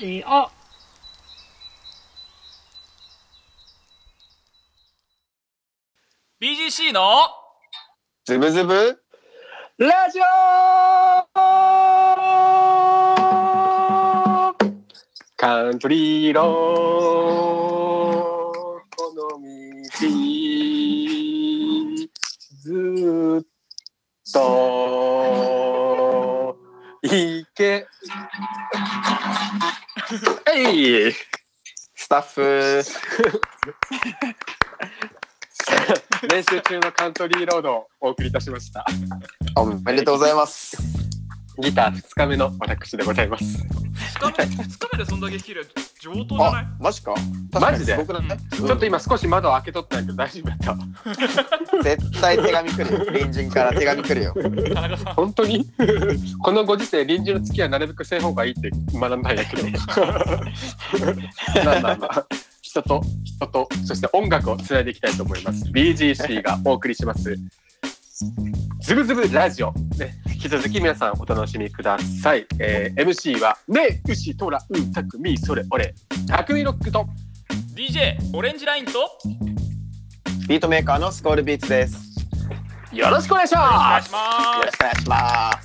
ジオ。BGC の。ズブズブ。ラジオカントリーロー。この道。ずっと。行 けえいスタッフ練習中のカントリーロードをお送りいたしましたおめでとうございます。ギター2日目の私でございます2日目二日目でそんだけ綺麗上等じゃない？あ、マジか？マジで？すごくないちょっと今少し窓開けとったんやけど大丈夫やった。絶対手紙来るよ。隣人から手紙来るよ。田中さん。本当に？このご時世臨時の付き合いなるべくせん方がいいって学んだんやけど。まあまあまあ。人と人とそして音楽をつないでいきたいと思います。BGC がお送りしますズブズブラジオ、ね、引き続き皆さんお楽しみください、えー MC はねうしとらうんたくみそれ俺。たくみロックと。DJ オレンジラインと。よビートメーカーのスコールビーツです。よろしくお願いしろしくお願ますいしまよろしくお願いしま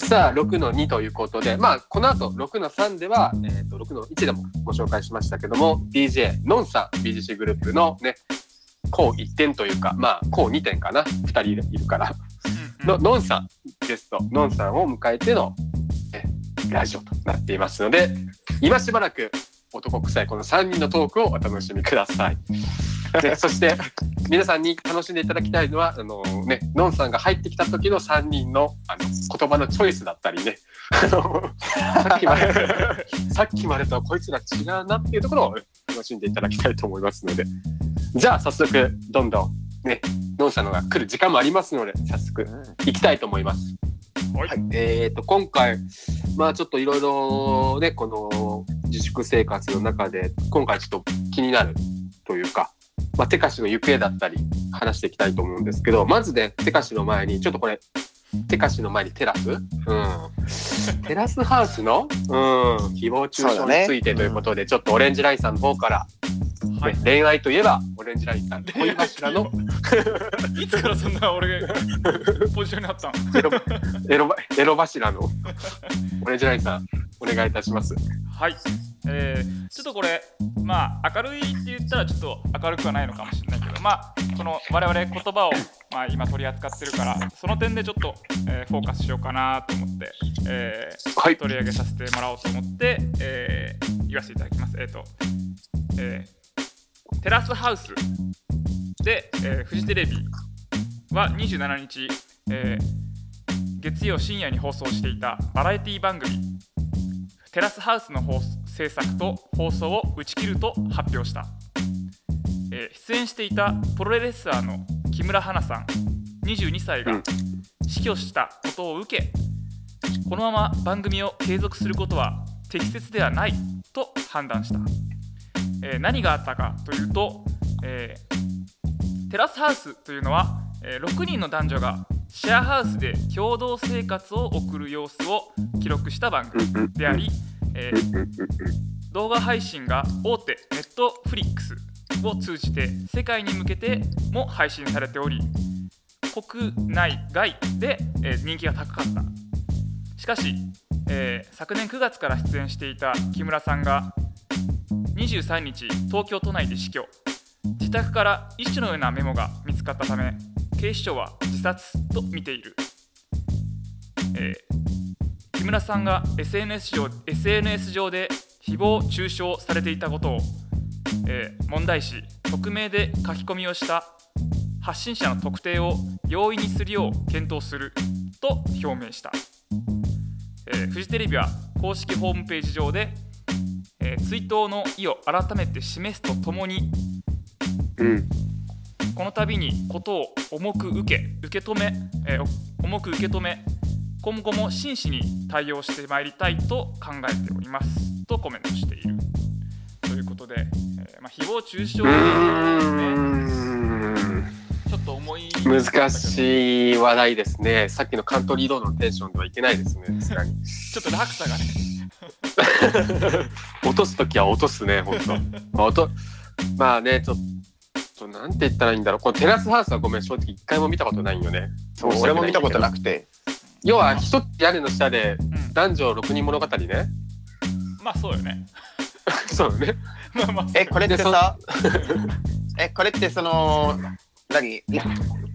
す。さあ6の2ということで。まあこの後6の3では、えー、と6の1でもご紹介しましたけども DJ ノンさん BGC グループのねこう1点というかまあこう2点かな。2人いるから。すのノンさんゲストノンさんを迎えての、ね、ラジオとなっていますので今しばらく男臭いこの3人のトークをお楽しみください。でそして皆さんに楽しんでいただきたいのはあの、ね、ノンさんが入ってきた時の3人のあの言葉のチョイスだったりね。さっきまで さっきまでとはこいつら違うなっていうところを楽しんでいただきたいと思いますので。じゃあ早速どんどんねノンさんのが来る時間もありますので早速行きたいと思います。はい。えー、と今回まあちょっといろいろねこの自粛生活の中で今回ちょっと気になるというか、まあ、テカシの行方だったり話していきたいと思うんですけどまずねテカシの前にちょっとこれテカシの前にテラス、うん、テラスハウスの、うん、誹謗中傷についてということで、ちょっとオレンジラインさんの方から、ねはい。恋愛といえばオレンジラインさん恋柱の？いつからそんな俺がポジションになったのエロエロエロ柱の？オレンジラインさんお願いいたします。はい、えー、ちょっとこれまあ明るいって言ったらちょっと明るくはないのかもしれないけどまあこの我々言葉を、まあ、今取り扱ってるからその点でちょっと、えーフォーカスしようかなと思って、えーはい取り上げさせてもらおうと思って、えー言わせていただきます。えっ、と、えーテラスハウスで、えーフジテレビは27日、えー月曜深夜に放送していたバラエティ番組テラスハウスの放制作と放送を打ち切ると発表した、えー出演していたプロレスラーの木村花さん22歳がうん。死去したことを受けこのまま番組を継続することは適切ではないと判断した、えー何があったかというと、えーテラスハウスというのは、えー6人の男女がシェアハウスで共同生活を送る様子を記録した番組であり、えー動画配信が大手ネットフリックスを通じて世界に向けても配信されており国内外で、えー人気が高かった。しかし、えー昨年9月から出演していた木村さんが23日東京都内で死去。自宅から医師のようなメモが見つかったため警視庁は自殺と見ている、えー村さんが SNS 上 SNS 上で誹謗中傷されていたことを、えー問題視匿名で書き込みをした発信者の特定を容易にするよう検討すると表明した、えーフジテレビは公式ホームページ上で、えー追悼の意を改めて示すとともにうん。この度にことを重く受け受け止め、えー重く受け止め今後も真摯に対応してまいりたいと考えておりますとコメントしているということで、えーまあ、誹謗中傷うですねーんちょっと重い難しい話題ですね。さっきのカントリーロードのテンションではいけないですね。に。ちょっと落差がね 落とす時は落とすね本当まあ落とまあねちょっとなんて言ったらいいんだろうこのテラスハウスはごめん正直一回も見たことないんよねそう俺も見たことなくくて要は一つ屋根の下でうん。男女六人物語ね。まあそうよね。そうよね。まあまあえこれってさえこれってその何？い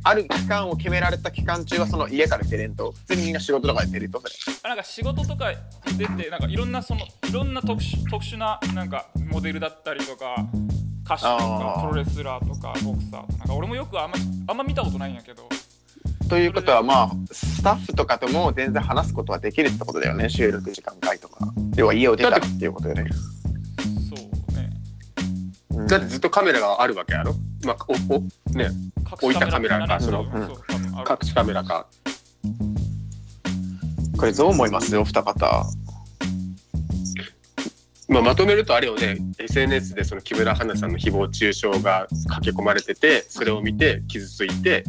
ある期間を決められた期間中はその家から出れんと？普通にみんな仕事とかで出るとそれ。なんか仕事とか出てなんかいろんなそのいろんな特殊特殊ななんかモデルだったりとか歌手とあかー。プロレスラーとかボクサーとか。なんか俺もよくあんまあんま見たことないんやけどということはまあスタッフとかとも全然話すことはできるってことだよね。収録時間外とか。要は家を出たらっていうことよね。そうね。うん。だってずっとカメラがあるわけやろ？まあおおね。置いたカメラかそのそうそう多分ある。隠しカメラか。これどう思います？お二方。まあ、まとめるとあれよね。SNS でその木村花さんの誹謗中傷が書き込まれててそれを見て傷ついて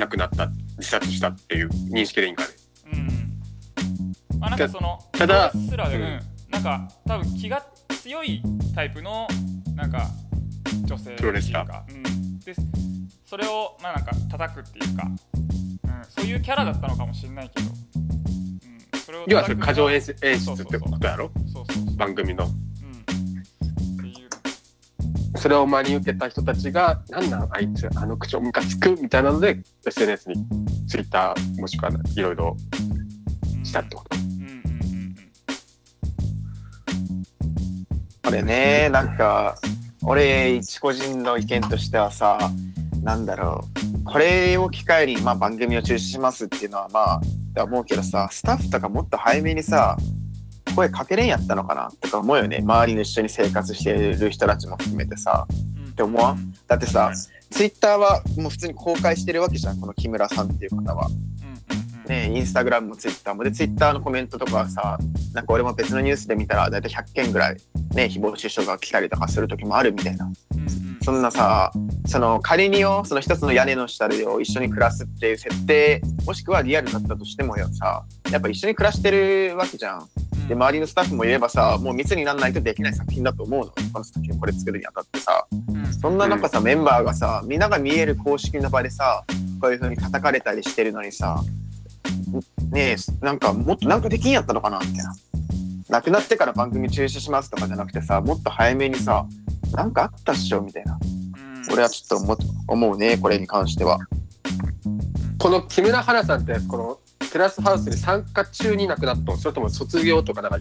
亡くなった自殺したっていう認識でいいんかね。うん。まあなんかそのただプロレスラーで、うん。うん。なんか多分気が強いタイプのなんか女性プロレスラか、うん、でそれをまあなんか叩くっていうか、うん、そういうキャラだったのかもしれないけど、うん、それを要はそれ過剰演出ってことやろ？そうそうそう、番組のそれを真に受けた人たちが「なんなんあいつあの口調ムカつく」みたいなので SNS に Twitter もしくはいろいろしたってこと。うんうんうんこれねなんか俺一個人の意見としてはさなんだろう。これを機会に、まあ、番組を中止しますっていうのはまあって思うけどさスタッフとかもっと早めにさ声かけれんやったのかな？とか思うよね。周りの一緒に生活してる人たちも含めてさ。うん。うんって思わん？だってさツイッターはもう普通に公開してるわけじゃんこの木村さんっていう方は。ねインスタグラムもツイッターも。でツイッターのコメントとかはさなんか俺も別のニュースで見たら大体100件ぐらいね誹謗中傷が来たりとかする時もあるみたいな。うんうん。そんなさその仮によその一つの屋根の下でよ一緒に暮らすっていう設定もしくはリアルだったとしてもよさやっぱ一緒に暮らしてるわけじゃん。で周りのスタッフも言えばさもう密にならないとできない作品だと思うの。この作品これ作るにあたってさ。うん。そんな中さ、メンバーがさみんなが見える公式の場でさこういう風に叩かれたりしてるのにさねえなんかもっとなんかできんやったのかなみたいな。亡くなってから番組中止しますとかじゃなくてさもっと早めにさなんかあったっしょみたいな。うん俺はちょっと思う思うねこれに関しては。この木村花さんってこのテラスハウスに参加中に亡くなったのそれとも卒業とかなんか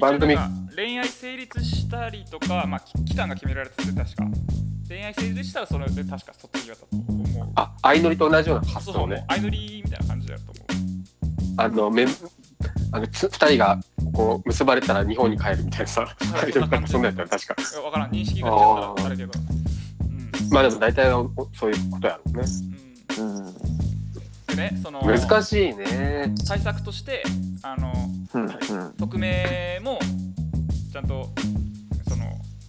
番組恋愛成立したりとか、まあ、き期間が決められてて確か。恋愛成立したらそれで確か卒業だと思う。あ相乗りと同じような発想ね。相乗りみたいな感じだと思あのめんあのつ二人がこう結ばれたら日本に帰るみたいなさはい。そんなんやったら確か。う分からん。認識が違ったらあれけど。うんまあでも大体はおそういうことやろうね。うん。うん。でねその難しいね。対策としてあのうんうん。匿名もちゃんとその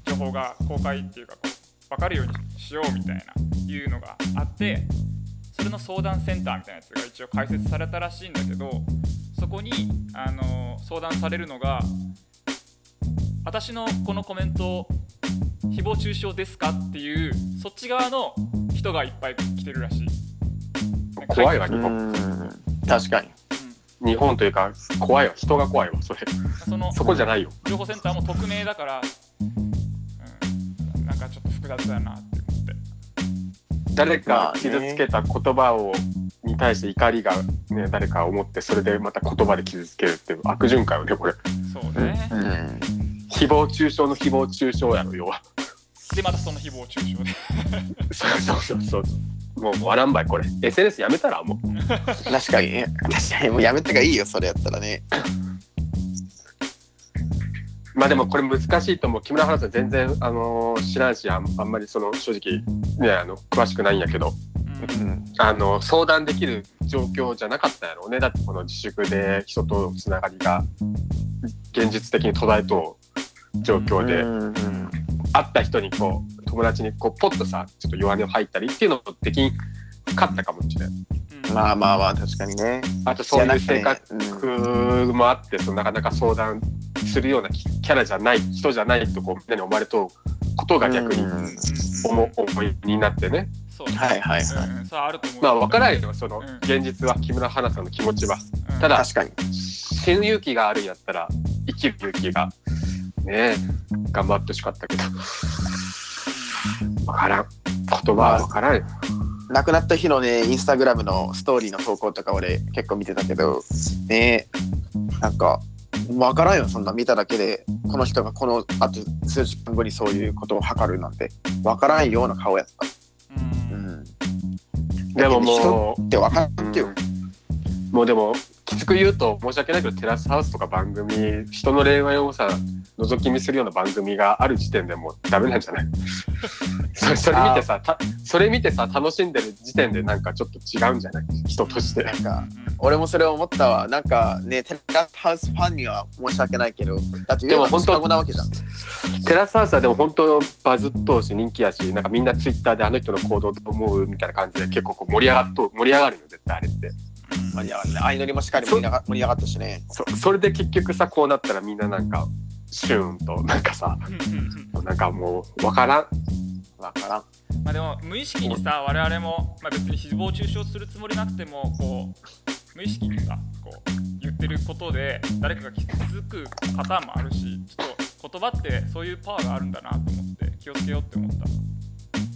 情報が公開っていうかこう分かるようにしようみたいないうのがあってそれの相談センターみたいなやつが一応開設されたらしいんだけどそこにあの相談されるのが私のこのコメント誹謗中傷ですか？っていうそっち側の人がいっぱい来てるらしい。怖いわう日本。うん確かに。ん。日本というか怖いわ。人が怖いわそれ。そのそこじゃないよ。情報センターも匿名だから、うん、なんかちょっと複雑だなって思って。誰まか傷つけた言葉をに対して怒りがね誰か思ってそれでまた言葉で傷つけるっていう悪循環よねこれ。そうね。うん。誹謗中傷の誹謗中傷やろ要はで、またその誹謗中傷で。そうそうそうそう。もう笑んばいこれ。SNS やめたらもう。確かにね。確かにもうやめたがいいよそれやったらね。まあでもこれ難しいと思う木村花さん全然あのー知らんしあんあんまりその正直ねあの詳しくないんやけど。うん。うんあの相談できる状況じゃなかったやろうね。だってこの自粛で人とのつながりが現実的に途絶えとう状況で、うんうん会った人にこう友達にこうポッとさちょっと弱音を吐いたりっていうのもできん勝ったかもしれない。うん。まあまあまあ確かにね。あとそういう性格ねもあって、そのなかなか相談するようなキキャラじゃない人じゃないとこうみんなに思われとことが逆に思思いになってね。そうねはいはいはい。うんあると思うまあ分からないよ。そのうん。現実は木村花さんの気持ちは。うん。ただ確かに。死ぬ勇気があるんやったら生きる勇気がね。え頑張ってほしかったけど。分からん。言葉は分からん。よ亡くなった日のねインスタグラムのストーリーの投稿とか俺結構見てたけどねなんか分からんよそんな。見ただけでこの人がこのあと数時間後にそういうことを図るなんて。分からんような顔やった。ううん。ん、でももって分かってよ。うもうでもきつく言うと申し訳ないけどテラスハウスとか番組人の恋愛をさ覗き見するような番組がある時点でもうダメなんじゃない？それそれ見てさたそれ見てさ楽しんでる時点でなんかちょっと違うんじゃない？人として。なんか俺もそれ思ったわ。なんかねテラスハウスファンには申し訳ないけどだってでも本当なわけじゃん。テラスハウスはでも本当バズっとうし人気やしなんかみんなツイッターであの人の行動どう思う？みたいな感じで結構こう盛り上がっと盛り上がるよ絶対あれってまあい。や相乗りもしっかり盛り上が盛り上がったしね。そそれで結局さこうなったらみんななんかシューンとなんかさなんかもうわからん。わからん。まあでも無意識にさ我々も、まあ、別に誹謗中傷するつもりなくてもこう無意識にさこう言ってることで誰かが傷つくパターンもあるしちょっと言葉ってそういうパワーがあるんだなと思って気をつけようって思っ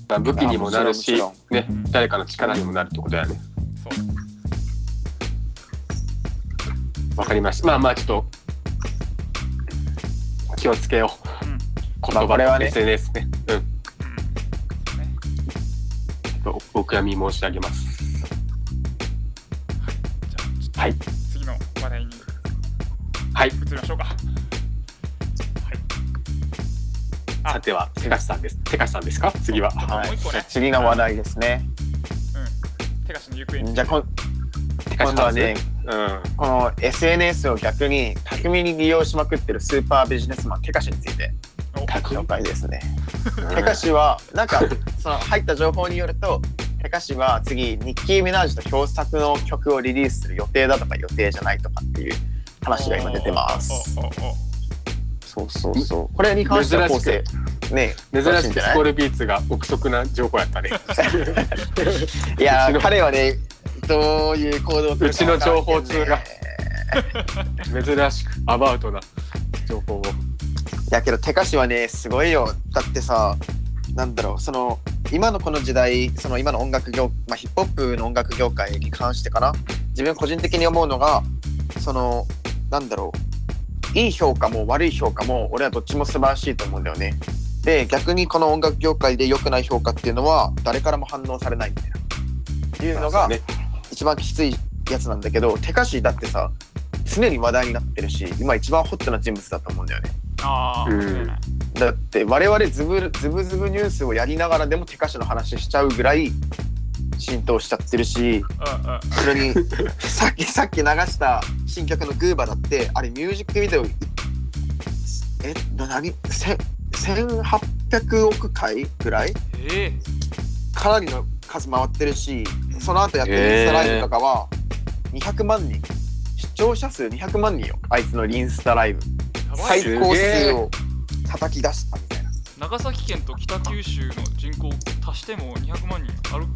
た。武器にもなるしね誰かの力にもなるってことだよね。そうわかりました。まあまあちょっと気をつけよう。うん。言まあこれは葉、ね。SNS ね。うん。うん。ねおお悔やみ申し上げます。はい。次の話題にはい。移りましょうか。はい。あ。さてはテカシさんです。テカシさんですか？次は。はい。もう一個ね。次の話題ですね。うん。手貸しの行方にじゃあこ今度はねうん。この SNS を逆に巧みに利用しまくってるスーパービジネスマンテカシについて。お紹介ですね。うん。テカシはなんかその入った情報によるとテカシは次ニッキー・ミナージュと共作の曲をリリースする予定だとか予定じゃないとかっていう話が今出てます。そうそうそう。これに関しては構成ね珍しくスコールビーツが憶測な情報やったね。いや彼はねどういう行動を取るかうちの情報通が。珍しくアバウトな情報を。いやけどテカシはねすごいよ。だってさなんだろうその今のこの時代その今の音楽業、まあ、ヒップホップの音楽業界に関してかな。自分個人的に思うのがそのなんだろういい評価も悪い評価も俺はどっちも素晴らしいと思うんだよね。で逆にこの音楽業界で良くない評価っていうのは誰からも反応されないみたいな。っていうのがね一番きついやつなんだけどテカシだってさ常に話題になってるし今一番ホットな人物だと思うんだよね。あだって我々ズブズブズブニュースをやりながらでもテカシの話しちゃうぐらい浸透しちゃってるしそれにさっき さっき流した新曲の「グーバ」だってあれミュージックビデオえな何せ1800億回ぐらい？えかなりの数回ってるしその後やってるインスタライブとかは200万人。視聴者数200万人よ。あいつのインスタライブ。最高数を叩き出したみたいな。長崎県と北九州の人口足しても200万人あるっ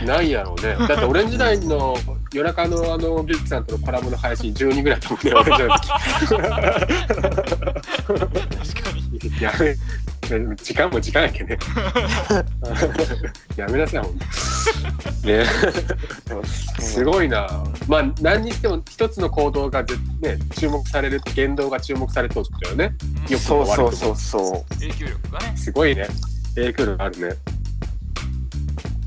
け？ないやろうね。だってオレンジダインの夜中のあのビッキさんとのコラボの配信12ぐらいだもんね 確かに。時やめ時間も時間やけね。やめなさいほんと。ね。すごいな。まあ何にしても一つの行動がぜね注目される言動が注目されてことだよね。よくそうそうそうそう。影響力がねすごいね。影響力あるね。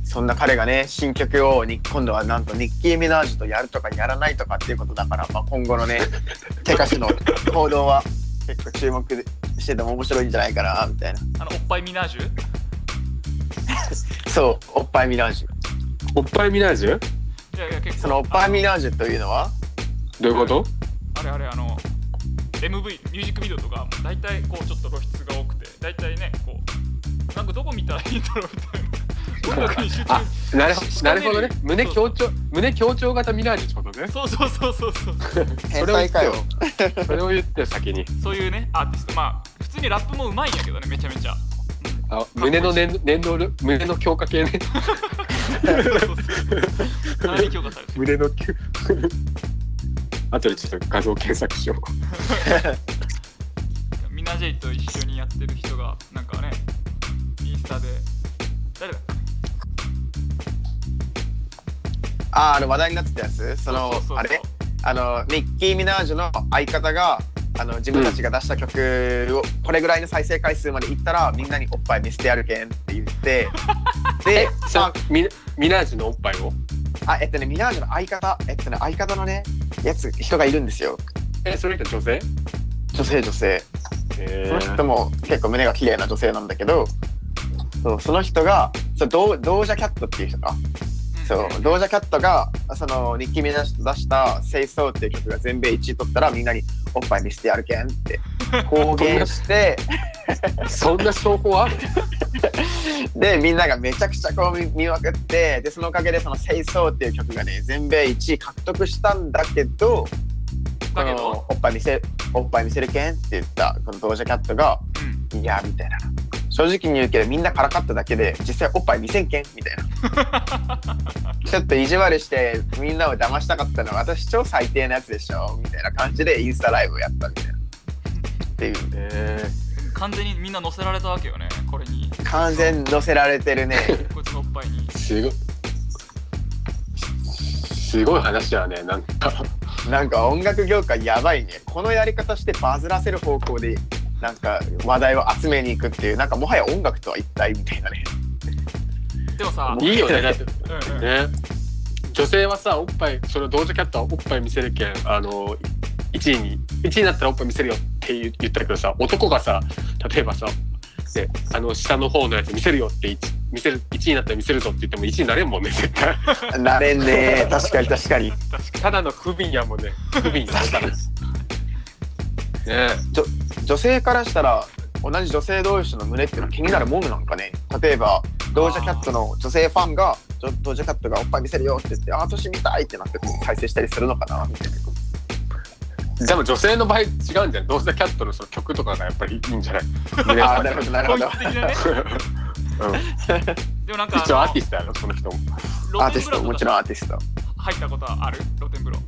そんな彼がね新曲をに今度はなんとニッキー・ミナージュとやるとかやらないとかっていうことだから、まあ、今後のね テカシの行動は結構注目してても面白いんじゃないかなみたいな。あのおっぱいミナージュ？そうおっぱいミナージュ。おっぱいミナージュ？いやいや結構。そのおっぱいミナージュというのは？どういうこと？あれあれあの MV ミュージックビデオとかも大体こうちょっと露出が多くて大体ねこうなんかどこ見たらいいんだろうみたいな音楽に集中あなるほしどなるほどね。胸強調胸強調型ミラージュってことね。そうそうそうそう。そう変態かよ。それを言ってよ先に。そういうねアーティスト。まあ普通にラップもうまいんやけどねめちゃめちゃ、うん、あ胸の粘粘土る胸の強化系ね。そうそうそう。かなり強化されてる胸の強後でちょっと画像検索しよう。ミナジェイと一緒にやってる人がなんかねインスタで誰だあーあの話題になってたやつ？そのあれ？あのニッキー・ミナージュの相方があの自分たちが出した曲をこれぐらいの再生回数までいったらみんなにおっぱい見せてやるけんって言って でさミミナージュのおっぱいを？あえっとねミナージュの相方えっとね相方のねやつ人がいるんですよ。えそれって女性？女性女性。えその人も結構胸が綺麗な女性なんだけどそうその人がそうドードージャキャットっていう人かそう。ドージャキャットがそのニッキー・ミナージュと出した「Say So」っていう曲が全米1位取ったらみんなにおっぱい見せてやるけんって公言して。そんな証拠ある？でみんながめちゃくちゃこう見見まくってでそのおかげでその「Say So」っていう曲がね全米1位獲得したんだけどだけど？このおっぱい見せおっぱい見せるけんって言ったこのドージャキャットがうん。いやみたいな正直に言うけどみんなからかっただけで実際おっぱい見せんけんみたいな。ちょっと意地悪してみんなを騙したかったのは私超最低なやつでしょみたいな感じでインスタライブをやったみたいな。っていう。え完全にみんな乗せられたわけよねこれに。完全載せられてるね。こいつのおっぱいに。ー、すごい。すごい話やねなんか。なんか音楽業界やばいね。このやり方してバズらせる方向でなんか話題を集めに行くっていうなんかもはや音楽とは一体みたいなね。でもさいいよねだってうん。うんね。女性はさおっぱいそのドージャキャットはおっぱい見せるけんあの1位に1位になったらおっぱい見せるよって言言ったけどさ男がさ例えばさであの下の方のやつ見せるよって一見せる1位になったら見せるぞって言っても1位になれんもんね絶対。なれんね。確かに確かに。確 かただの不憫やもんね。不憫になったら。ね女性からしたら同じ女性同士の胸っていうのは気になるもんなんかね？例えばドージャキャットの女性ファンがドドージャキャットがおっぱい見せるよって言ってあ私見たいってなって再生したりするのかなみたいなでも女性の場合違うんじゃないドージャキャットのその曲とかがやっぱりいいんじゃない？胸あーなるほどなるほにど。本質的なね。うん。でもなんか 一応アーティストやろその人も。アーティストもちろんんアーティスト。入ったことある？露天風呂。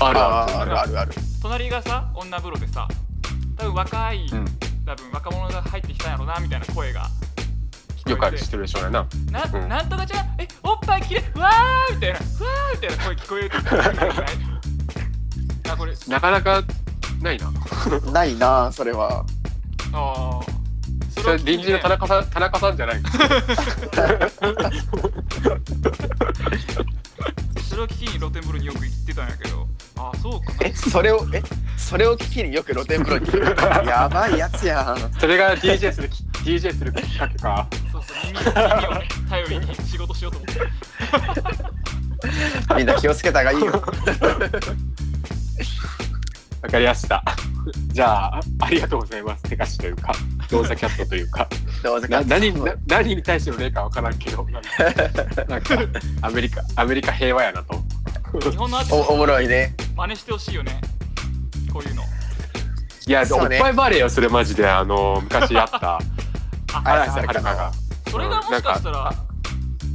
ある。ああるーあるあるある。隣がさ女風呂でさ多分若い、うん。多分若者が入ってきたんやろなみたいな声が聞よくこえて。あるしてるでしょうねな。な,、うん。なんとかちゃんえおっぱいきれいうわーみたいな。うわーみたいな声聞こえるこれ。なかなかないな。ないなそれは。ああそそれ臨時の田中さん田中さんじゃない それを聞きに露天風呂によく行ってたんやけど。ああそうか。なえそれをえそれを聞きによく露天風呂に。行 くやばいやつやん。それが DJ するき DJ するきっかけか。そうそう耳耳をね頼りに仕事しようと思って。みんな気をつけた方がいいよ わかりました。じゃあありがとうございます。手貸しというかドーザキャットというか。な何な何に対しての例かわからんけど なんかなんかアメリカアメリカ平和やなと。日本のアーティストおおもろいね。真似してほしいよね。こういうの。いや、ね。おっぱいバレーをそれマジで。あの昔やった。あ綾瀬はるかが。それがもしかしたら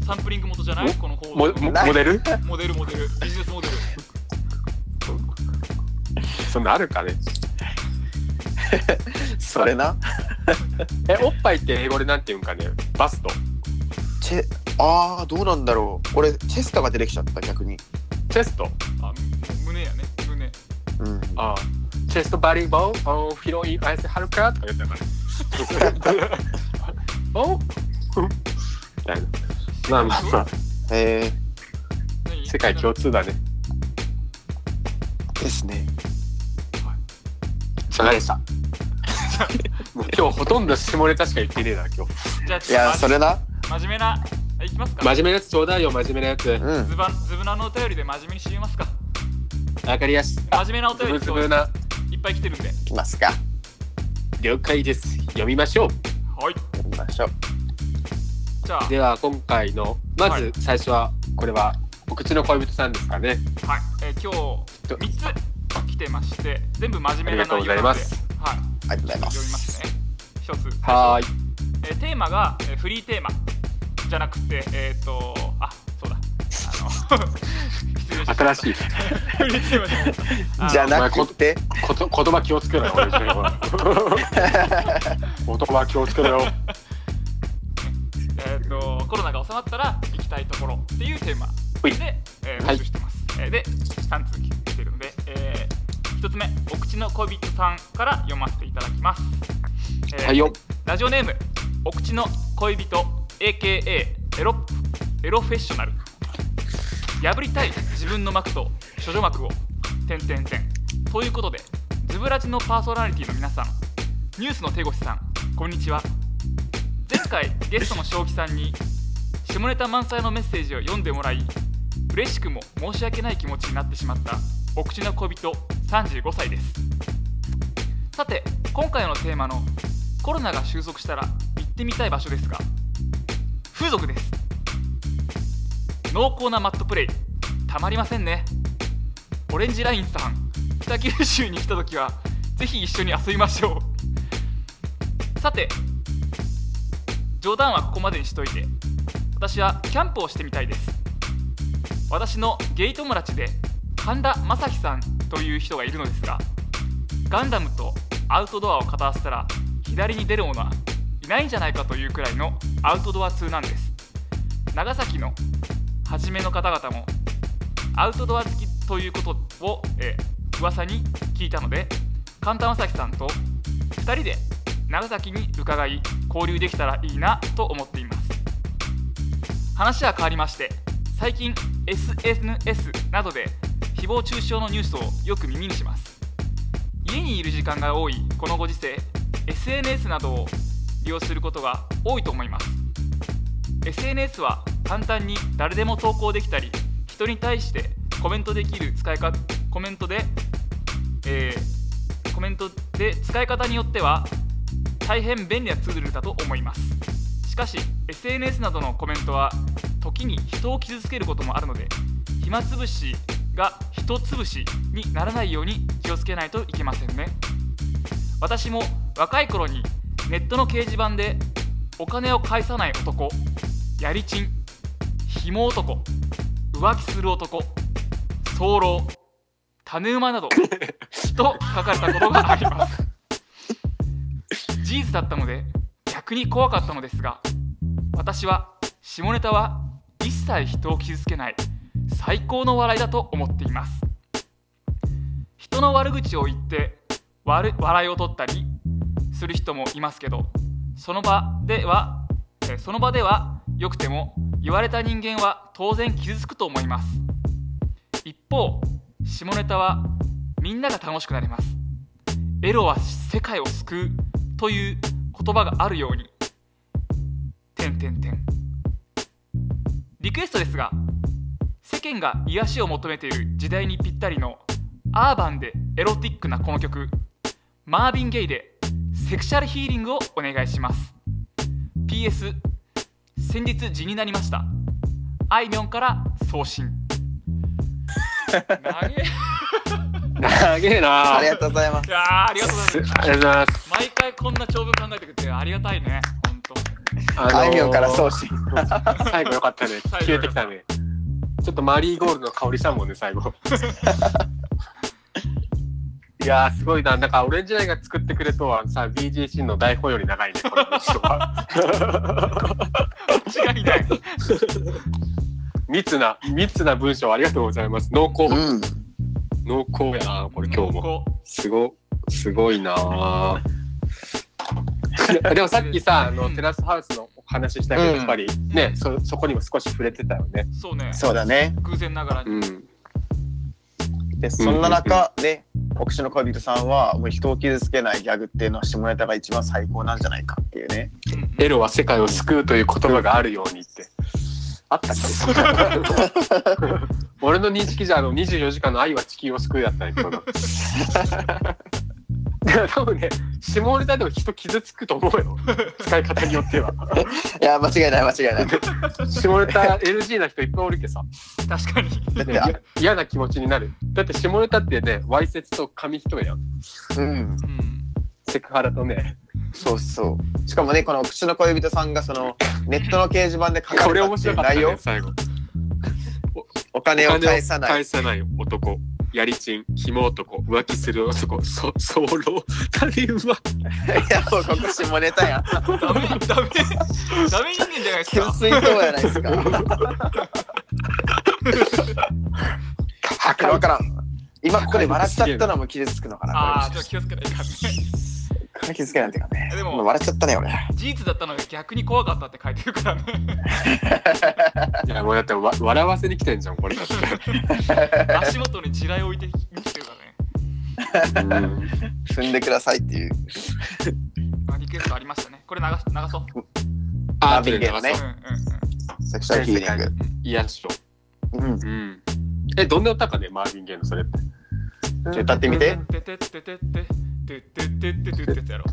サンプリング元じゃない？このモモデル？モデルモデル。ビジネスモデルそんなあるかね。それな。えおっぱいって英語でなんて言うんかね？バスト。チェあーどうなんだろう。俺チェストが出てきちゃった逆に。チェスト？あ胸やね。胸。うん。あチェストバリーボールヒロイン綾瀬はるか？とか言ったから お？みたいなまあまあまあ。え何？世界共通だね。ー、ですね。わかりました。もう今日ほとんど下ネタしか言ってねえな今日。じゃあいやそれな。真面目ないきますか？真面目なやつちょうだいよ真面目なやつ。うん。ズバズブナのお便りで真面目に知りますか？わかりやす真面目なお便り今日つぶな。いっぱい来てるんで。いきますか。了解です。読みましょう。はい。やりましょう。じじゃあ、では今回のまはい。ず最初はこれはお口の恋人さんですかね。はい、えー今日3つ来てまして、全部真面目な内容なので、ありがとうございますはい、ありがとうございま読みますす。ね。一つ。はーい。えーテーマが、えーフリーテーマじゃなくて、えっ、と、あ、そうだ。あの 失礼しました新しい。フリーテーマじゃなくて？こと言葉気をつけろよ。俺言葉 気をつけろよ。えー、とコロナが収まったら行きたいところっていうテーマほいで、えーはい募集してます、えーで3通来てるので、え1つ目お口の恋人さんから読ませていただきます、えーはいよ。ラジオネームお口の恋人 AKA エロエロフェッショナル。破りたい自分の膜と処女膜を点々点ということでズブラジのパーソナリティの皆さんニュースの手越さんこんにちは。前回ゲストの正気さんに下ネタ満載のメッセージを読んでもらい嬉しくも申し訳ない気持ちになってしまったお口の恋人35歳です。さて今回のテーマのコロナが収束したら行ってみたい場所ですが風俗です。濃厚なマットプレイたまりませんね。オレンジラインさん北九州に来た時はぜひ一緒に遊びましょう。さて冗談はここまでにしといて私はキャンプをしてみたいです。私のゲイ友達で神田正輝さんという人がいるのですがガンダムとアウトドアを語らせたら左に出る者はいないんじゃないかというくらいのアウトドア通なんです。長崎の初めの方々もアウトドア好きということを、えー噂に聞いたので神田正輝さんと2人で長崎に伺い交流できたらいいなと思っています。話は変わりまして最近 SNS などで誹謗中傷のニュースをよく耳にします。家にいる時間が多いこのご時世 SNS などを利用することが多いと思います。SNS は簡単に誰でも投稿できたり人に対してコメントできる使い方コメントで、えーコメントで使い方によっては大変便利なツールだと思います。しかし SNS などのコメントは時に人を傷つけることもあるので暇つぶしが人つぶしにならないように気をつけないといけませんね。私も若い頃にネットの掲示板でお金を返さない男やりちんひも男浮気する男早漏種馬など と書かれたことがあります。事実だったので逆に怖かったのですが私は下ネタは一切人を傷つけない最高の笑いだと思っています。人の悪口を言って笑いを取ったりする人もいますけどその場ではえその場では良くても言われた人間は当然傷つくと思います。一方下ネタはみんなが楽しくなります。エロは世界を救うという言葉があるように。点点点リクエストですが世間が癒しを求めている時代にぴったりのアーバンでエロティックなこの曲マービン・ゲイでセクシャルヒーリングをお願いします PS 先日字になりましたあいみょんから送信投げ長えなありがとうございますい。やーありがとうございますありがとうございます。毎回こんな長文考えてくれてありがたいね本当あのーあいみょんから送信。最後よかったね。消えてきたね。ちょっとマリーゴールドの香りしたもんね、最後。いやー、すごいな。なんか、オレンジラインが作ってくれとはさ、BGC の台本より長いね、この文章は。間違いない密な、密な文章ありがとうございます。濃厚、うん。濃厚やな、これ今日も。こすご、すごいなーでもさっきさ、あの、テラスハウスのお話ししたけど、うんやっぱりね、そ、そこにも少し触れてたよね。うそうねそうだね。偶然ながらに、うん。で、そんな中で、お口の恋人さんは、もう人を傷つけないギャグっていうのは下ネタが一番最高なんじゃないかっていうね。うんうんエロは世界を救うという言葉があるようにって。あったっけ？俺の認識じゃあの24時間の愛は地球を救うだったんやけど な。多分ね下ネタでも人傷つくと思うよ。使い方によっては。いや間違いない間違いない。下ネタ NG な人いっぱいおるけさ。確かに。嫌な気持ちになる。だって下ネタってねわいせつと紙一重やん。うん。うんセクハラとね。そうそう。しかもねこの口の恋人さんがそのネットの掲示板で書かこれれたっていう内容。最後。お金を返さない。返さない男やりちん紐男浮気する男そ早漏種馬いやもうここ下ネタや。んダメダメダメ人間じゃないです給か水塔やないですか。分からん。今これ笑っちゃったのも傷つくのかな。ああこちょっと気をつけないといかんねれこれ傷つけないというかね。でも笑っちゃったね俺。事実だったのが逆に怖かったって書いてるからね。いやもうだってわ笑わせに来てんじゃんこれだって、足元に地雷置いてきてるからね。う ん踏んでくださいっていう。あリクエストありましたね。これ流し流そう。あナビゲートね。うんうんう。ん Sexual Healing。癒やしをうん。うん。えどんな歌かねマーヴィン・ゲイのそれって。ちょ歌ってみて。ててててててててててててってやろ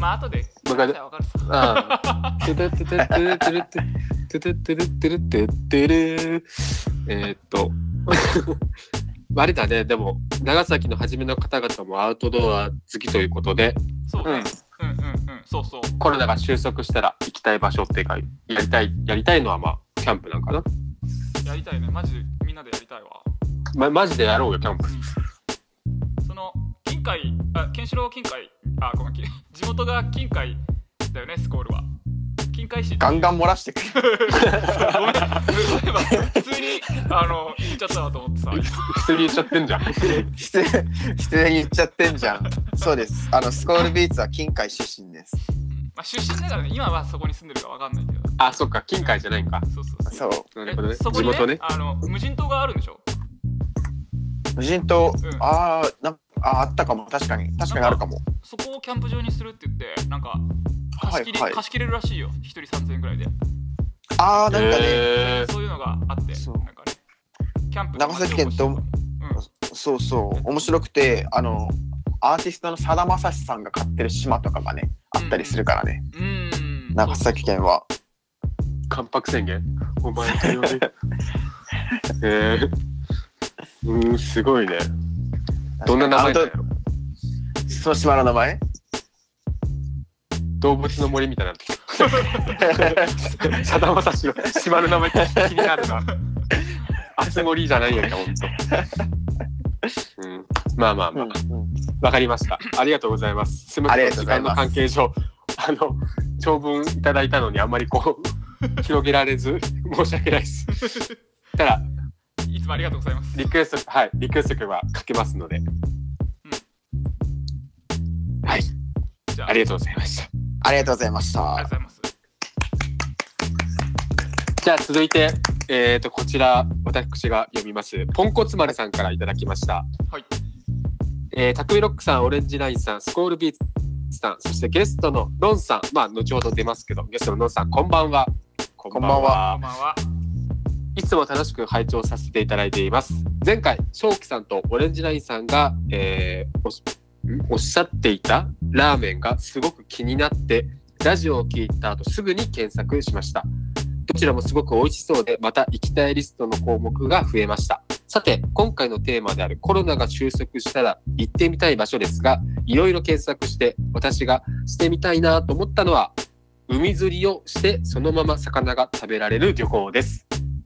まあ後でわかるわかるさああ。トゥトゥトゥトゥトゥトゥトゥトゥトゥトゥトゥトゥトゥえっと。あれだね、でも、長崎の初めの方々もアウトドア好きということで、そうねうんうんうんそうそうコロナが収束したら行きたい場所っていうか、やりたい、やりたいのはまあ、キャンプなんかな。やりたいねマジでみんなでやりたいわま、マジでやろうよ、キャンプ。海あケンシロウ近海あごめんき 地元が近海だよねスコールは。近海市。ガンガン漏らしてくる。ごめんそういえば普通にあの言っちゃったなと思ってさ。普通に言っちゃってんじゃん。失礼失礼に言っちゃってんじゃん。そうです。あのスコールビーツは近海出身です。まあ出身だからね今はそこに住んでるかわかんないけど。あ、そっか、近海じゃないんか。そうそうそう。そう。なるほどね。えそこに地元ね。あの無人島があるんでしょ？無人島、うん。あーなんああったかも。確かに。確かにあるかも。そこをキャンプ場にするって言ってなんか貸し切り、はいはい。貸し切れるらしいよ。一人3000円ぐらいで。ああなんかね、そういうのがあってそう。なんかね。キャンプ長崎県とうん。そうそう。面白くてあのアーティストのさだまさしさんが飼ってる島とかがねあったりするからね、うーん。長崎県は。関白宣言？お前え ー、うんすごいねどんな名前だよその島の名前？動物の森みたいになってきた。さだまさしの島の名前気になるな。あつ森じゃないやんかほんと、うん、まあまあまあ。わかりました。ありがとうございます。すみません時間の関係上あの長文いただいたのにあんまりこう広げられず申し訳ないです。ただいつもありがとうございますリクエスト、はい、リクエスト曲はかけますので。はい、じゃあありがとうございました。ありがとうございましたありがとうございますじゃあ続いて、えっ、と、こちら、私が読みます。ポンコツ丸さんからいただきました。はいえー、タクミロックさん、オレンジナインさん、スコールビーツさん、そしてゲストのロンさん、まあ、後ほど出ますけど、ゲストのロンさん、こんばんは。こんばんはこんばんはいつも楽しく拝聴させていただいています。前回、正気さんとオレンジナインさんが、えーおっしゃっていたラーメンがすごく気になって、ラジオを聞いた後すぐに検索しました。どちらもすごく美味しそうで、また行きたいリストの項目が増えました。さて、今回のテーマであるコロナが収束したら行ってみたい場所ですが、いろいろ検索して、私がしてみたいなと思ったのは、海釣りをしてそのまま魚が食べられる漁港です。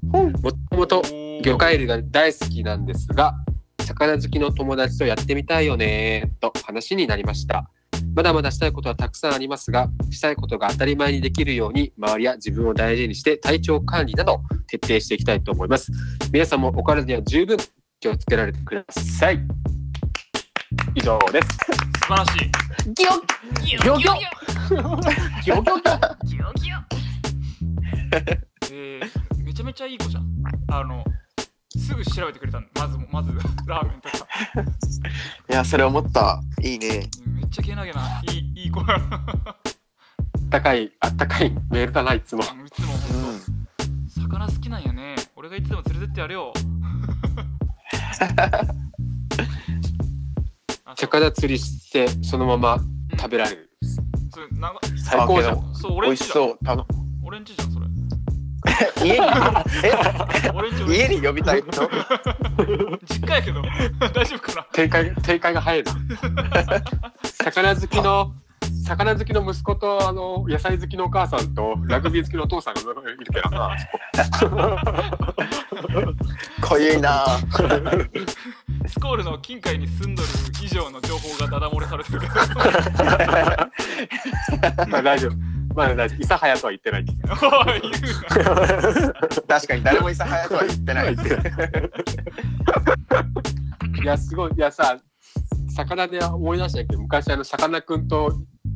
もともと魚介類が大好きなんですが、魚好きの友達とやってみたいよねと話になりました。まだまだしたいことはたくさんありますが、したいことが当たり前にできるように、周りや自分を大事にして体調管理など徹底していきたいと思います。皆さんもお体には十分気をつけられてください。以上です。素晴らしいギョギギョギョギョギョギョギョギョギョえー、めちゃめちゃいい子じゃん。あのすぐ調べてくれたの。まずまず ラーメンとか。いやそれ思った。いいね。めっちゃけなげな。いいいい子。やったかい、あったかい。メールだな、いつも。いつもうほんん。と魚好きなんやね。俺がいつでも連れてってやるよ。魚釣りしてそのまま食べられる。それ長最高じゃん。そう美味し俺んちじゃん。そう。俺んちじゃん家に家に呼びたいの？実家やけど大丈夫かな？展開展開が早いな。魚好きの魚好きの息子とあの野菜好きのお母さんとラグビー好きのお父さんがいるけどな。濃ゆいなスコールの近海に住んどる以上の情報がダダ漏れされてるけど まあ大丈夫。まあ大丈夫。諫早とは言ってない。おい言うな確かに誰も諫早とは言ってない。いやすごい。いやさ魚で思い出したけど昔あのさかなクンと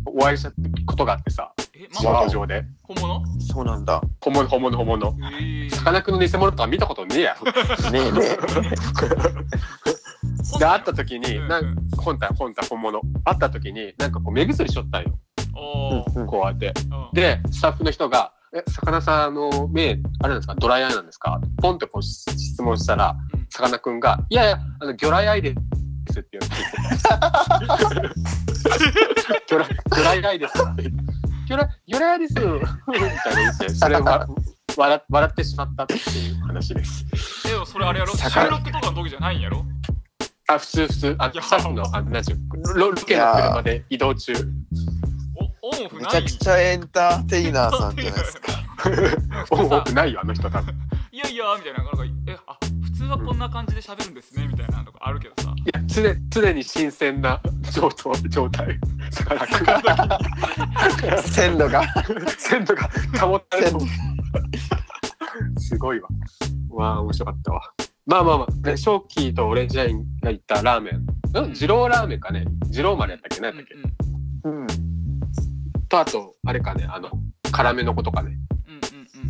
お会いしたことがあってさ仕えまわ事上で。本物？そうなんだ。本物本物本物。えー。さかなクンの偽物とか見たことねえや。ねえねで会った時にうんなん本体本体本物。会った時になんかこう目薬しとったんよこうやって。うん。でスタッフの人が「え魚さんあの目あれなんですかドライアイなんですか?」ポンってこう質問したらうん。さかなクンが「いやいやあの魚雷アイです」って言って。魚雷魚雷アイですって魚雷魚雷アイですみたいな言ってそれをわ笑笑ってしまったっていう話です。えでもそれあれやろ？収魚録とかの時じゃないんやろ？あ普通普通。あいや。さっきのあなんちゅうロロケの車で移動中。おオンオフめないちゃくちゃエンターテイナーさんじゃないですか。お普通さ多くないよあの人多分。いやいやみたいななんかえあ普通はこんな感じで喋るんですねみたいなのとかあるけどさ。いや常常に新鮮な状態状態鮮度が。鮮度が保たれて鮮度。すごいわ。わあ、面白かったわ。まあまあまあ、ね、ショーキーとオレンジラインが言ったラーメン。うん、二郎ラーメンかね。二郎丸やったっけ？何やったっけ、うんうん。うんと、あと、あれかね、あの、辛めの子とかね。うんうんうん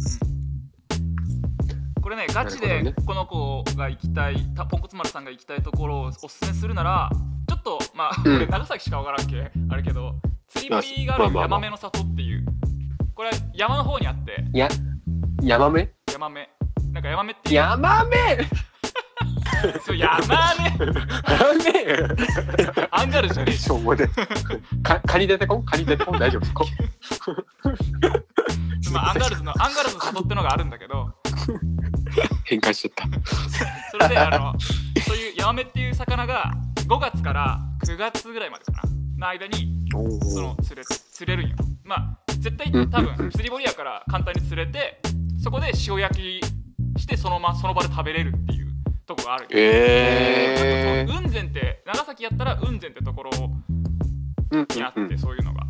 うん。これねガチでこの子が行きたいたポンコツ丸さんが行きたいところをおすすめするならちょっとまあ、長崎しかわからんけあれけど釣り堀があるまあまあまあ。ヤマメの里っていう。これ山の方にあって。いや、ヤマメヤマメなんかヤマメってヤマメそうヤマメヤメアンガールズじゃねえ。ししょうもね。か、カニ出てこんカニ出てこん大丈夫 こまあアンガールズのアンガールズの里ってのがあるんだけど。変換しちゃった。それであのそういうヤマメっていう魚が5月から9月ぐらいまでかな。の間にその釣れ釣れるんよ。まあ絶対うん。多分釣り堀やから簡単に釣れてそこで塩焼きしてそのままその場で食べれるっていうとこがあるんよえ雲仙って長崎やったら雲仙ってところー。うんにあって、うんうん。そういうのが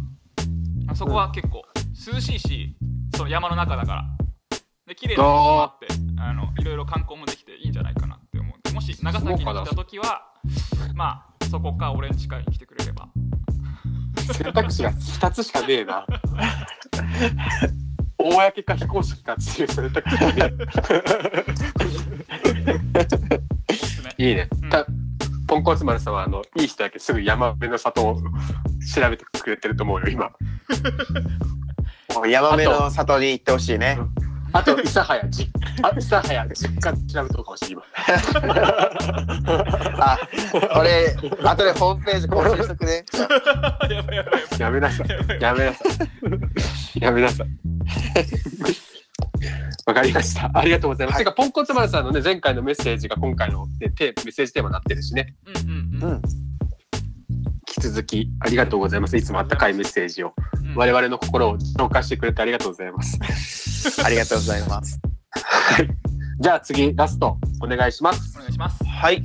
あそこは結構涼しいしその山の中だからで綺麗な場所もあってあのいろいろ観光もできていいんじゃないかなって思うんでもし長崎に来た時はまあそこか俺ん近いに来てくれれば選択肢が2つしかねえな。公か非公式かっていう選択肢がねおすすめえ。いいねうん。たポンコツ丸さんはあのいい人だけすぐ山辺の里を調べてくれてると思うよ今。もうヤマメの里に行ってほしいねあと諫早じあ諫早実家調べとくかもしれない今。あ俺後でホームページ更新しとくね やめなさい。やめなさい。やめなさい。わかりました。ありがとうございます。はいてか、ポンコツ丸さんのね、前回のメッセージが今回の、ね、テーメッセージテーマになってるしね。うんうんうんうん引き続き、ありがとうございます。いつもあったかいメッセージを、うん我々の心を浄化してくれてありがとうございます。ありがとうございますはい。じゃあ次、ラスト、お願いします。お願いしますはい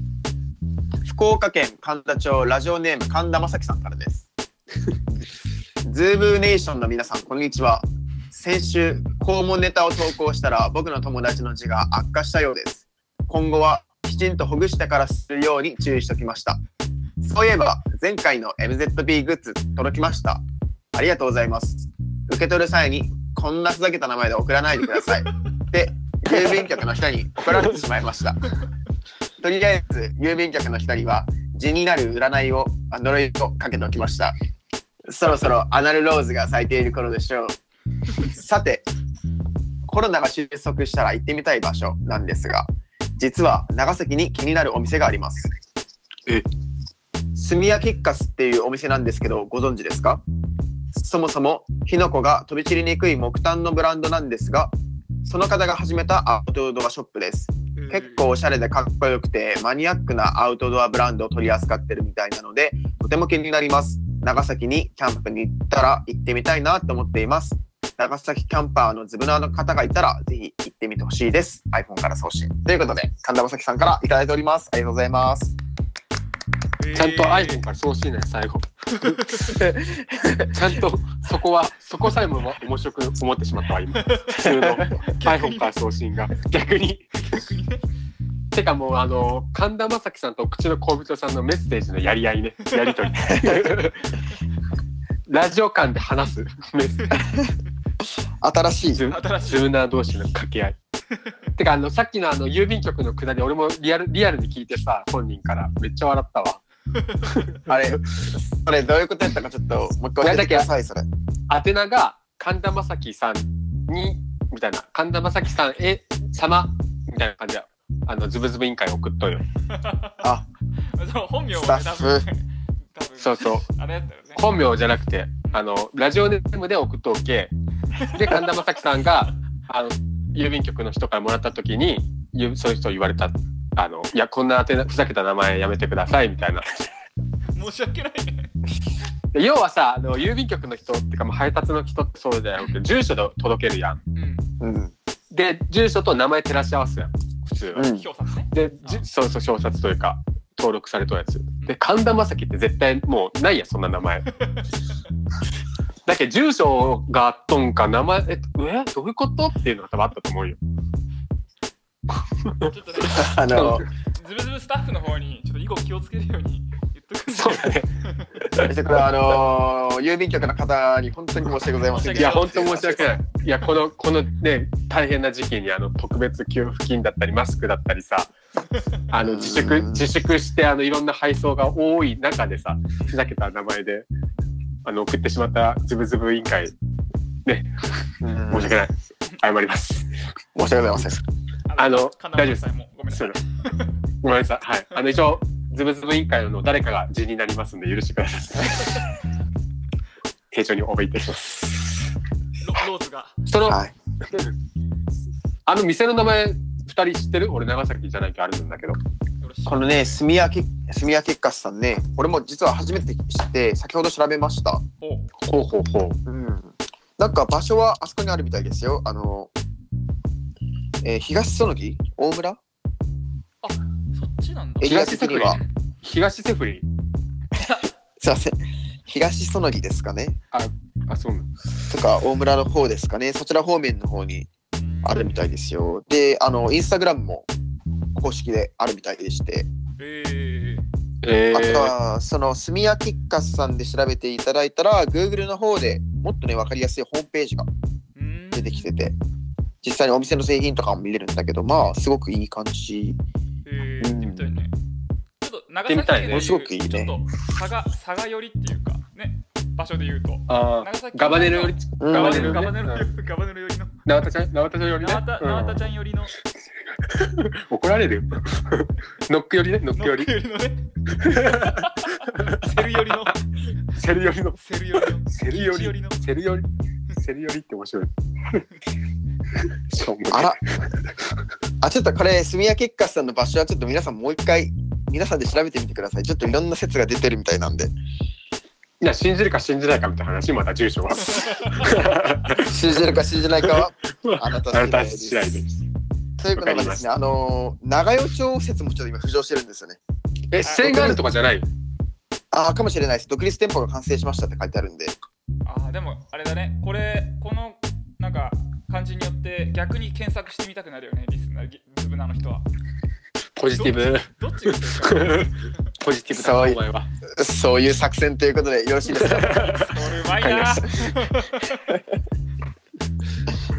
福岡県神田町ラジオネーム神田正輝さんからです ズームネーションの皆さんこんにちは先週肛門ネタを投稿したら僕の友達の字が悪化したようです。今後はきちんとほぐしてからするように注意しておきました。そういえば前回の MZB グッズ届きました。ありがとうございます。受け取る際にこんなふざけた名前で送らないでください。で郵便局の人に怒られてしまいました。とりあえず郵便局の人には字になる占いをあ呪いをかけておきました。そろそろアナルローズが咲いている頃でしょう さてコロナが収束したら行ってみたい場所なんですが実は長崎に気になるお店があります。スミヤキッカスっていうお店なんですけど、ご存知ですか？そもそも、キノコが飛び散りにくい木炭のブランドなんですが、その方が始めたアウトドアショップです。結構おしゃれでかっこよくてマニアックなアウトドアブランドを取り扱ってるみたいなのでとても気になります。長崎にキャンプに行ったら行ってみたいなと思っています長崎キャンパーのズブナーの方がいたらぜひ行ってみてほしいです。iPhone から送信。ということで神田正輝さんからいただいております。ありがとうございます。ちゃんと iPhone から送信ね最後。ちゃんとそこはそこさえも面白く思ってしまったわ今。普通の iPhone から送信が。逆に。逆に。ねてかもうあの神田正輝さんと口の小人さんのメッセージのやり合いね。やりとり。ラジオ間で話すメッセージ新しい。ズ新しいズーナー同士の掛け合い。てかあのさっきのあの郵便局のくだり俺もリアルリアルに聞いてさ本人から。めっちゃ笑ったわ。あれそれどういうことやったかちょっともう一回教えてくださいそれ。宛名が神田正輝さんにみたいな。神田正輝さんへ様みたいな感じであのズブズブ委員会送っとよ。あ。本名をねスタッフそうそう。あれやったよね。本名じゃなくてあのラジオネームで送っとけで神田正輝さんが あの郵便局の人からもらった時にゆそういう人言われた。あのいやこんなふざけた名前やめてくださいみたいな。申し訳ないね。で要はさあの郵便局の人っていうかもう配達の人ってそうだよけど住所で届けるやん。うん。うん。で住所と名前照らし合わすやん普通は、うん。でじそうそう表札というか登録されたやつで神田正輝って絶対もうないやんそんな名前。だけど住所があっとんか名前ええどういうことっていうのが多分あったと思うよ。ちょっとねあのズブズブスタッフの方にちょっと以後気をつけるようにそうだねそしてこれはあのー郵便局の方に本当に申し訳ございませんいや本当申し訳ない。いやこのこのね大変な時期にあの特別給付金だったりマスクだったりさあの自粛うん。自粛してあのいろんな配送が多い中でさふざけた名前であの送ってしまったズブズブ委員会うん。申し訳ない。謝ります。申し訳ございません。あの大丈夫です。ごめんなさい。ごめんなさい。はい。あの一応ズブズブ委員会の誰かが字になりますんで許してください。丁重においたします。ロローズが。その、はい。あの店の名前二人知ってる？俺長崎じゃないとあるんだけど。このね、スミヤキスミヤキッカスさんね、俺も実は初めて知って、先ほど調べました。おほうほうほう。うん。なんか場所はあそこにあるみたいですよ。あの、えー東園木大村？そっちなんだエリア的には、東セフリ すいません。東園木ですかね。あそうなのとか、大村の方ですかね。そちら方面の方にあるみたいですよ。で、あの、インスタグラムも公式であるみたいでして、えー、えあとー、は、そのスミヤキッカスさんで調べていただいたら、Google の方でもっとね、わかりやすいホームページがうーん出てきてて、実際にお店の製品とかも見れるんだけど、まあ、すごくいい感じ。えー、行ってみたいね。ちょっと長行ってみたいね。崎県でいうすごくいいね。ちょっと佐賀佐賀寄りっていうかね場所で言うと。あ長崎ーガバネルより？うん。ガバガバネルガバネルうん。ガバネル寄りの。縄田ちゃん縄田ちゃんよりね？縄田ちゃん寄りの。怒られるよ。ノックよりね？ノッノクより。ック寄りのね。セル寄りの。セルよりの。セル寄りの。セルより。寄りの。セルより。セルよりって面白いあら。あ、ちょっとこれ、スミヤキッカスさんの場所はちょっと皆さんもう一回、皆さんで調べてみてください。ちょっといろんな説が出てるみたいなんで。いや信じるか信じないかみたいな話また住所は 信じるか信じないかは、あなたあなた次第です。次第ですということでですね、あのー長与町説もちょっと今浮上してるんですよね。え支援があるとかじゃない？ああ、かもしれないです。独立店舗が完成しましたって書いてあるんで。あーでもあれだねこれこのなんか感じによって逆に検索してみたくなるよねリスナーギズブナーの人は。ポジティブ。どっちがいいですかポジティブだそうい。お前はそういう作戦ということでよろしいですか？それうまいな。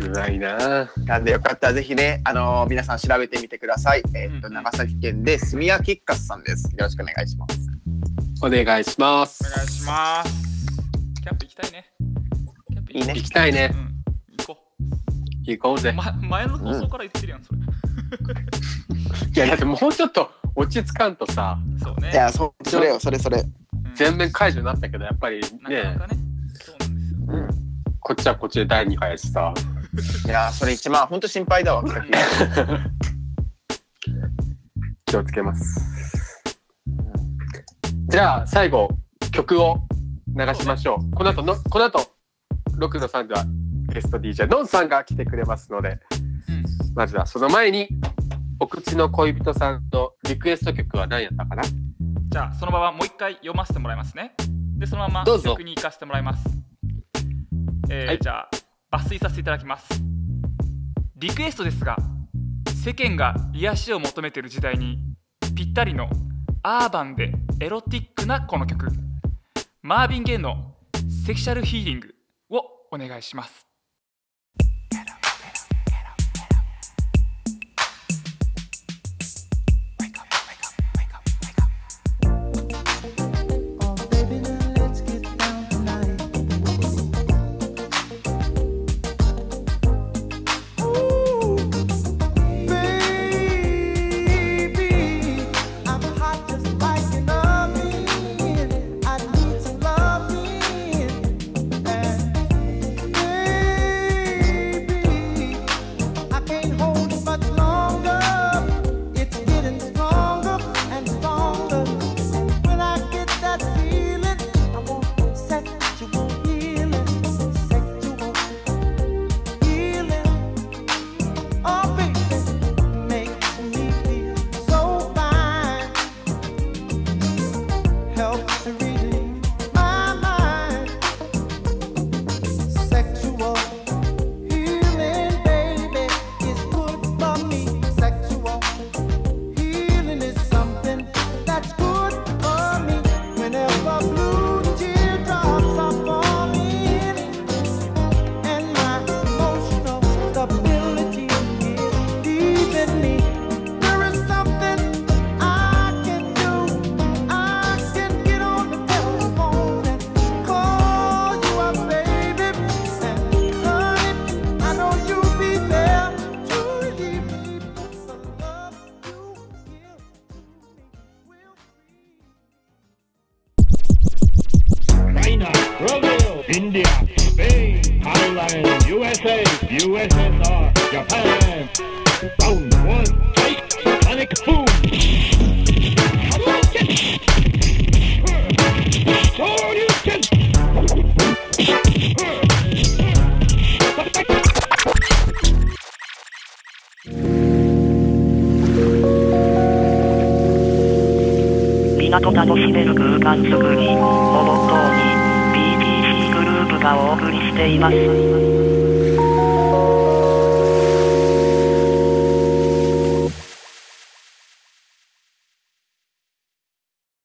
うまいな。なんでよかったらぜひね、あのー皆さん調べてみてください。えーっと、うん長崎県でスミヤキッカスさんです。よろしくお願いします。お願いします。お願いします。キャンプ行きたいね。キャンプい。いね。行きたいね。うん。行こ行こうぜ。う、ま、前の放送から言ってるやんそれ、いやだってもうちょっと落ち着かんとさ。そうね。いやそそれよそれそれ。うん全面解除になったけどやっぱりなかなねかねそうなんですよ。うん。こっちはこっちで第2波やしさ。いやそれ一番本当心配だわ 気をつけます。じゃあ最後曲を流しましょう。この後のこの後6の3ではゲスト DJ のんさんが来てくれますのでうん。まずはその前にお口の恋人さんのリクエスト曲は何やったかな？じゃあそのままもう一回読ませてもらいますね。でそのまま曲に行かせてもらいます。えーはい。じゃあ抜粋させていただきます。リクエストですが世間が癒しを求めている時代にぴったりのアーバンでエロティックなこの曲。マービン・ゲイの「セクシャルヒーリング」をお願いします